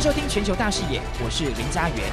收听全球大视野，我是林家元。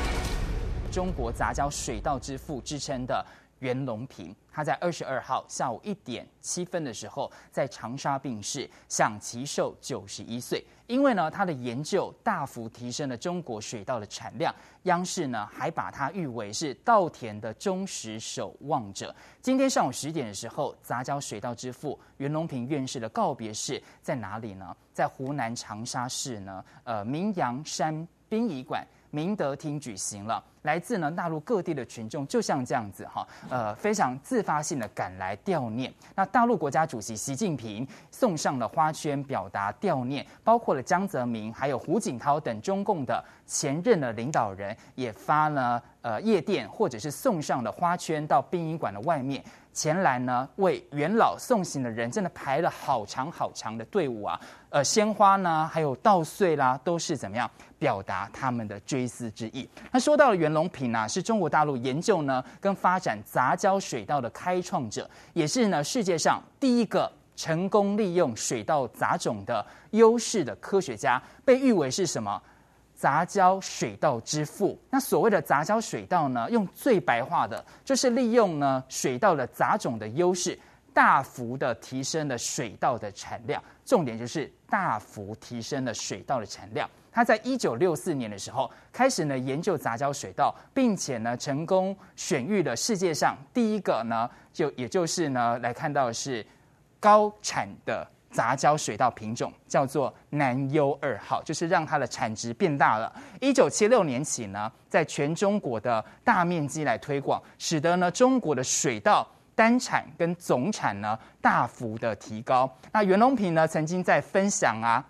中国杂交水稻之父之称的袁隆平，他在二十二号下午一点七分的时候，在长沙病逝，享耆寿九十一岁。因为呢，他的研究大幅提升了中国水稻的产量，央视呢还把他誉为是稻田的忠实守望者。今天上午十点的时候，杂交水稻之父袁隆平院士的告别式在哪里呢？在湖南长沙市呢，呃，明阳山殡仪馆。明德厅举行了，来自呢大陆各地的群众就像这样子哈，呃，非常自发性的赶来悼念。那大陆国家主席习近平送上了花圈表达悼念，包括了江泽民还有胡锦涛等中共的前任的领导人也发了呃夜电或者是送上了花圈到殡仪馆的外面。前来呢为元老送行的人真的排了好长好长的队伍啊，呃，鲜花呢，还有稻穗啦，都是怎么样表达他们的追思之意。那说到了袁隆平啊，是中国大陆研究呢跟发展杂交水稻的开创者，也是呢世界上第一个成功利用水稻杂种的优势的科学家，被誉为是什么？杂交水稻之父，那所谓的杂交水稻呢，用最白话的，就是利用呢水稻的杂种的优势，大幅的提升了水稻的产量。重点就是大幅提升了水稻的产量。他在一九六四年的时候开始呢研究杂交水稻，并且呢成功选育了世界上第一个呢，就也就是呢来看到是高产的。杂交水稻品种叫做南优二号，就是让它的产值变大了。一九七六年起呢，在全中国的大面积来推广，使得呢中国的水稻单产跟总产呢大幅的提高。那袁隆平呢曾经在分享啊。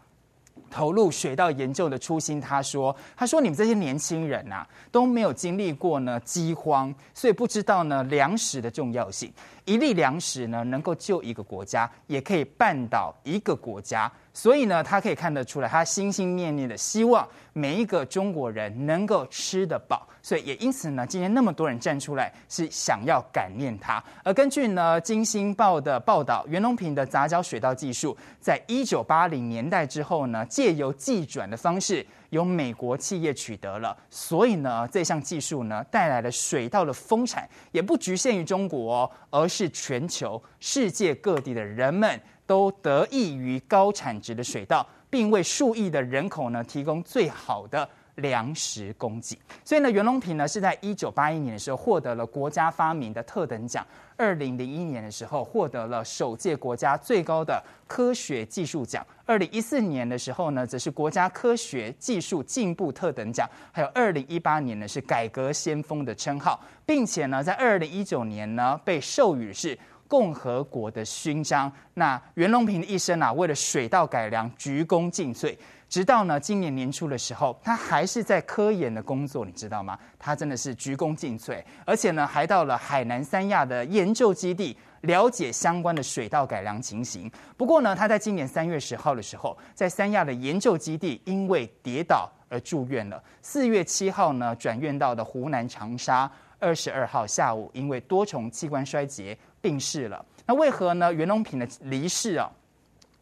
投入水稻研究的初心，他说：“他说你们这些年轻人呐、都没有经历过呢饥荒，所以不知道呢粮食的重要性。一粒粮食呢，能够救一个国家，也可以绊倒一个国家。”所以呢，他可以看得出来，他心心念念的希望每一个中国人能够吃得饱。所以也因此呢，今天那么多人站出来，是想要感念他。而根据呢《金星报》的报道，袁隆平的杂交水稻技术，在一九八零年代之后呢，借由技转的方式，由美国企业取得了。所以呢，这项技术呢，带来了水稻的丰产，也不局限于中国哦，而是全球世界各地的人们。都得益于高产值的水稻，并为数亿的人口呢提供最好的粮食供给。所以呢，袁隆平呢是在一九八一年的时候获得了国家发明的特等奖，二零零一年的时候获得了首届国家最高的科学技术奖，二零一四年的时候呢则是国家科学技术进步特等奖，还有二零一八年呢是改革先锋的称号，并且呢在二零一九年呢被授予是。共和国的勋章。那袁隆平的一生啊，为了水稻改良鞠躬尽瘁，直到呢今年年初的时候，他还是在科研的工作，你知道吗？他真的是鞠躬尽瘁，而且呢还到了海南三亚的研究基地了解相关的水稻改良情形。不过呢，他在今年三月十号的时候，在三亚的研究基地因为跌倒而住院了。四月七号呢转院到的湖南长沙，二十二号下午因为多重器官衰竭。病逝了，那为何呢？袁隆平的离世啊，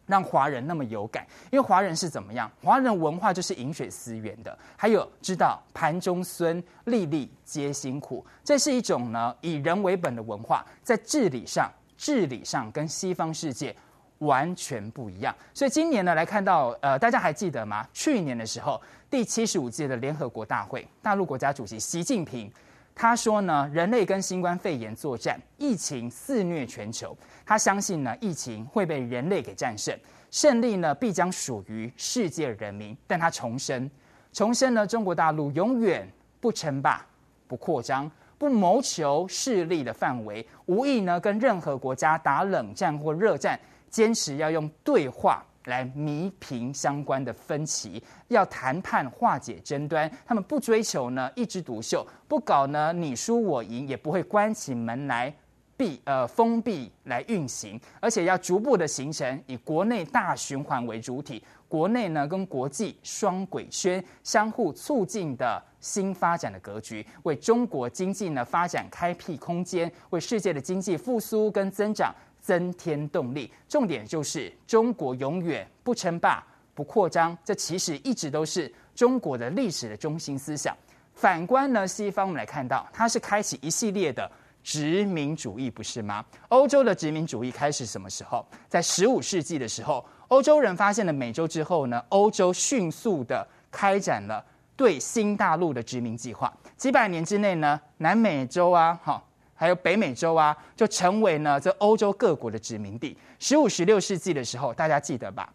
让华人那么有感？因为华人是怎么样？华人文化就是饮水思源的，还有知道盘中飧，粒粒皆辛苦，这是一种呢以人为本的文化，在治理上，治理上跟西方世界完全不一样。所以今年呢，来看到呃，大家还记得吗？去年的时候，第七十五届的联合国大会，大陆国家主席习近平。他说呢，人类跟新冠肺炎作战，疫情肆虐全球。他相信呢，疫情会被人类给战胜，胜利呢必将属于世界人民。但他重申，重申呢，中国大陆永远不称霸、不扩张、不谋求势力的范围，无意呢跟任何国家打冷战或热战，坚持要用对话。来弥平相关的分歧，要谈判化解争端。他们不追求呢一枝独秀，不搞呢你输我赢，也不会关起门来闭呃封闭来运行，而且要逐步的形成以国内大循环为主体，国内呢跟国际双轨圈相互促进的新发展的格局，为中国经济呢发展开辟空间，为世界的经济复苏跟增长。增添动力，重点就是中国永远不称霸、不扩张。这其实一直都是中国的历史的中心思想。反观呢，西方我们来看到，它是开启一系列的殖民主义，不是吗？欧洲的殖民主义开始什么时候？在十五世纪的时候，欧洲人发现了美洲之后呢，欧洲迅速的开展了对新大陆的殖民计划。几百年之内呢，南美洲啊，哈，还有北美洲啊，就成为呢这欧洲各国的殖民地。十五、十六世纪的时候，大家记得吧？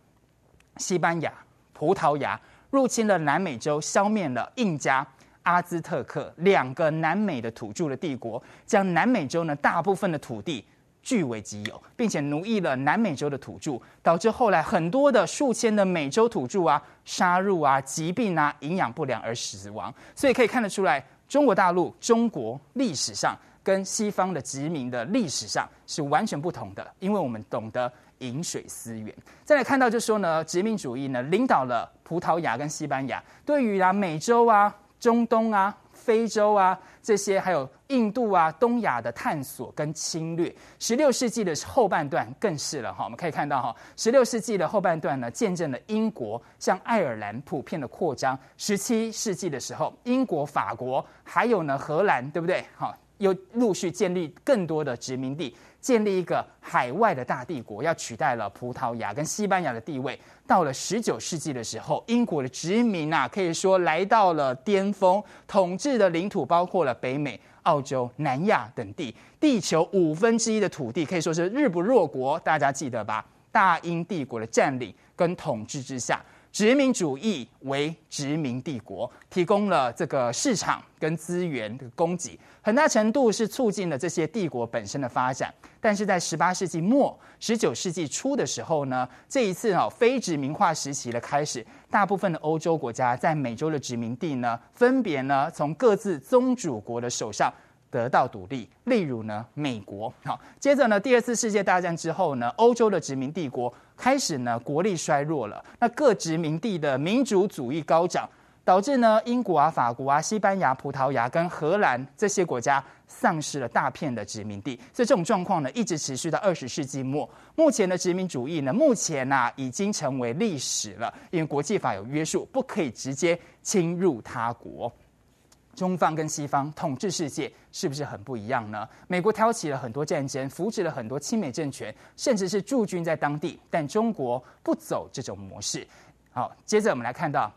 西班牙、葡萄牙入侵了南美洲，消灭了印加。阿兹特克两个南美的土著的帝国，将南美洲呢大部分的土地据为己有，并且奴役了南美洲的土著，导致后来很多的数千的美洲土著啊杀戮啊疾病啊营养不良而死亡。所以可以看得出来，中国大陆中国历史上跟西方的殖民的历史上是完全不同的，因为我们懂得饮水思源。再来看到就说呢，殖民主义呢领导了葡萄牙跟西班牙，对于啊美洲啊。中东啊、非洲啊这些，还有印度啊、东亚的探索跟侵略，十六世纪的后半段更是了哈。我们可以看到哈，十六世纪的后半段呢，见证了英国向爱尔兰普遍的扩张。十七世纪的时候，英国、法国还有呢荷兰，对不对？哈，又陆续建立更多的殖民地。建立一个海外的大帝国，要取代了葡萄牙跟西班牙的地位。到了十九世纪的时候，英国的殖民啊，可以说来到了巅峰，统治的领土包括了北美、澳洲、南亚等地，地球五分之一的土地可以说是日不落国。大家记得吧？大英帝国的占领跟统治之下。殖民主义为殖民帝国提供了这个市场跟资源的供给，很大程度是促进了这些帝国本身的发展。但是在十八世纪末、十九世纪初的时候呢，这一次哦非殖民化时期的开始，大部分的欧洲国家在美洲的殖民地呢，分别呢从各自宗主国的手上。得到独立，例如呢，美国。好，接着呢，第二次世界大战之后呢，欧洲的殖民帝国开始呢，国力衰弱了。那各殖民地的民族主义高涨，导致呢，英国啊、法国啊、西班牙、葡萄牙跟荷兰这些国家丧失了大片的殖民地。所以这种状况呢，一直持续到二十世纪末。目前的殖民主义呢，目前呐、已经成为历史了，因为国际法有约束，不可以直接侵入他国。中方跟西方统治世界是不是很不一样呢？美国挑起了很多战争，扶持了很多亲美政权，甚至是驻军在当地。但中国不走这种模式。好，接着我们来看到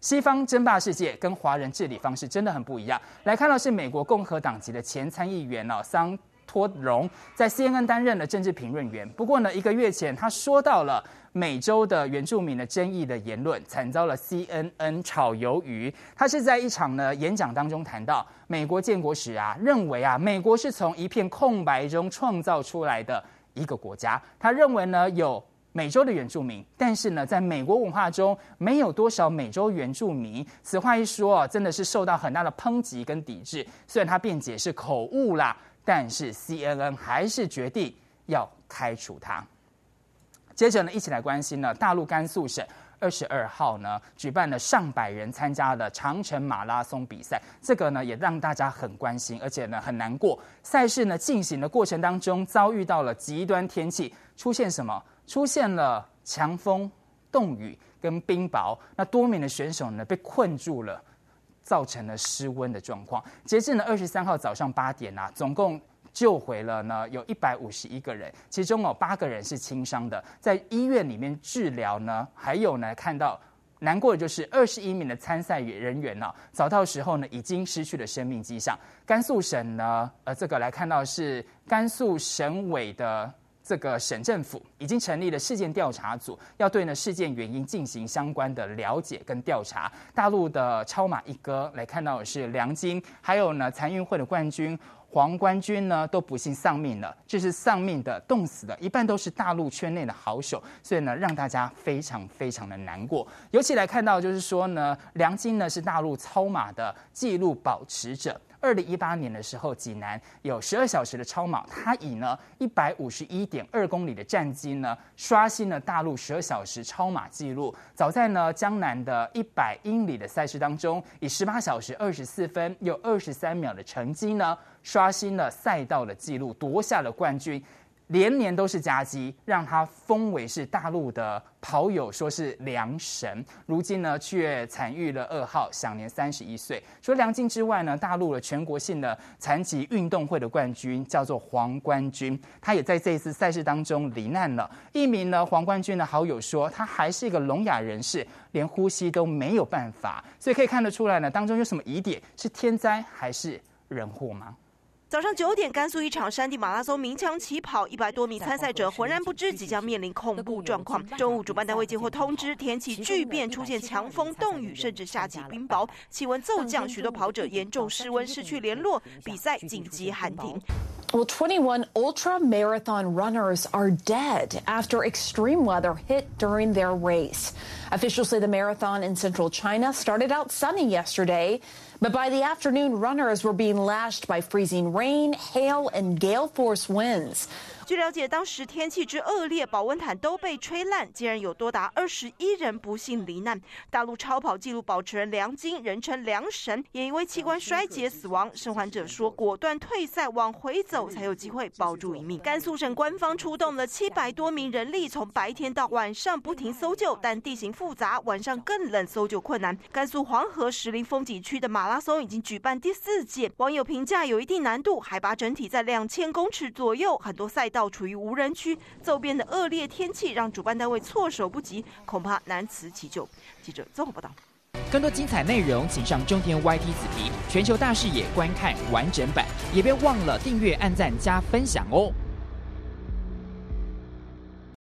西方争霸世界跟华人治理方式真的很不一样。来看到是美国共和党籍的前参议员哦，桑托荣在 CNN 担任了政治评论员。不过呢，一个月前他说到了。美洲的原住民的争议的言论，惨遭了 CNN 炒鱿鱼。他是在一场呢演讲当中谈到，美国建国史啊，认为啊，美国是从一片空白中创造出来的一个国家。他认为呢，有美洲的原住民，但是呢，在美国文化中没有多少美洲原住民。此话一说，真的是受到很大的抨击跟抵制。虽然他辩解是口误啦，但是 CNN 还是决定要开除他。接着呢，一起来关心呢，大陆甘肃省二十二号呢举办了上百人参加的长城马拉松比赛，这个呢也让大家很关心，而且呢很难过。赛事呢进行的过程当中，遭遇到了极端天气，出现什么？出现了强风、冻雨跟冰雹，那多名的选手呢被困住了，造成了失温的状况。截至呢二十三号早上八点啊，总共。救回了呢，有一百五十一个人，其中哦八个人是轻伤的，在医院里面治疗呢。还有呢，看到难过的就是二十一名的参赛人员呢，早到时候呢已经失去了生命迹象。甘肃省呢，呃，这个来看到是甘肃省委的这个省政府已经成立了事件调查组，要对呢事件原因进行相关的了解跟调查。大陆的超马一哥来看到的是梁晶，还有呢残运会的冠军。黄冠军呢都不幸丧命了，这是丧命的、冻死的，一半都是大陆圈内的好手，所以呢让大家非常非常的难过。尤其来看到就是说呢，梁晶呢是大陆超马的纪录保持者。二零一八年的时候，济南有十二小时的超马，他以呢一百五十一点二公里的战绩呢，刷新了大陆十二小时超马纪录。早在呢江南的一百英里的赛事当中，以十八小时二十四分又二十三秒的成绩呢，刷新了赛道的纪录，夺下了冠军。连年都是佳绩，让他封为是大陆的跑友，说是梁神。如今呢，却惨遇了噩耗，享年三十一岁。除了梁静之外呢，大陆的全国性的残疾运动会的冠军叫做黄冠军，他也在这一次赛事当中罹难了。一名呢黄冠军的好友说，他还是一个聋哑人士，连呼吸都没有办法。所以可以看得出来呢，当中有什么疑点？是天灾还是人祸吗？早上九点，甘肃一场山地马拉松鸣枪起跑，一百多名参赛者浑然不知即将面临恐怖状况。中午，主办单位接获通知，天气巨变，出现强风、冻雨，甚至下起冰雹，气温骤降，许多跑者严重失温，失去联络，比赛紧急喊停。Well, 21 ultra marathon runners are dead after extreme weather hit during their race. Officials say the marathon in central China started out sunny yesterday. But by the afternoon, runners were being lashed by freezing rain, hail, and gale force winds. 据了解，当时天气之恶劣，保温毯都被吹烂，竟然有多达二十一人不幸罹难。大陆超跑纪录保持人梁晶，人称梁神，也因为器官衰竭死亡。生还者说，果断退赛，往回走才有机会保住一命。甘肃省官方出动了七百多名人力，从白天到晚上不停搜救，但地形复杂，晚上更冷，搜救困难。甘肃黄河石林风景区的马拉松已经举办第四届，网友评价有一定难度，海拔整体在两千公尺左右，很多赛道处于无人区，骤变的恶劣天气让主办单位措手不及，恐怕难辞其咎。记者综合报道。更多精彩内容，请上中天 YT 子皮全球大视野观看完整版，也别忘了订阅、按赞、加分享哦。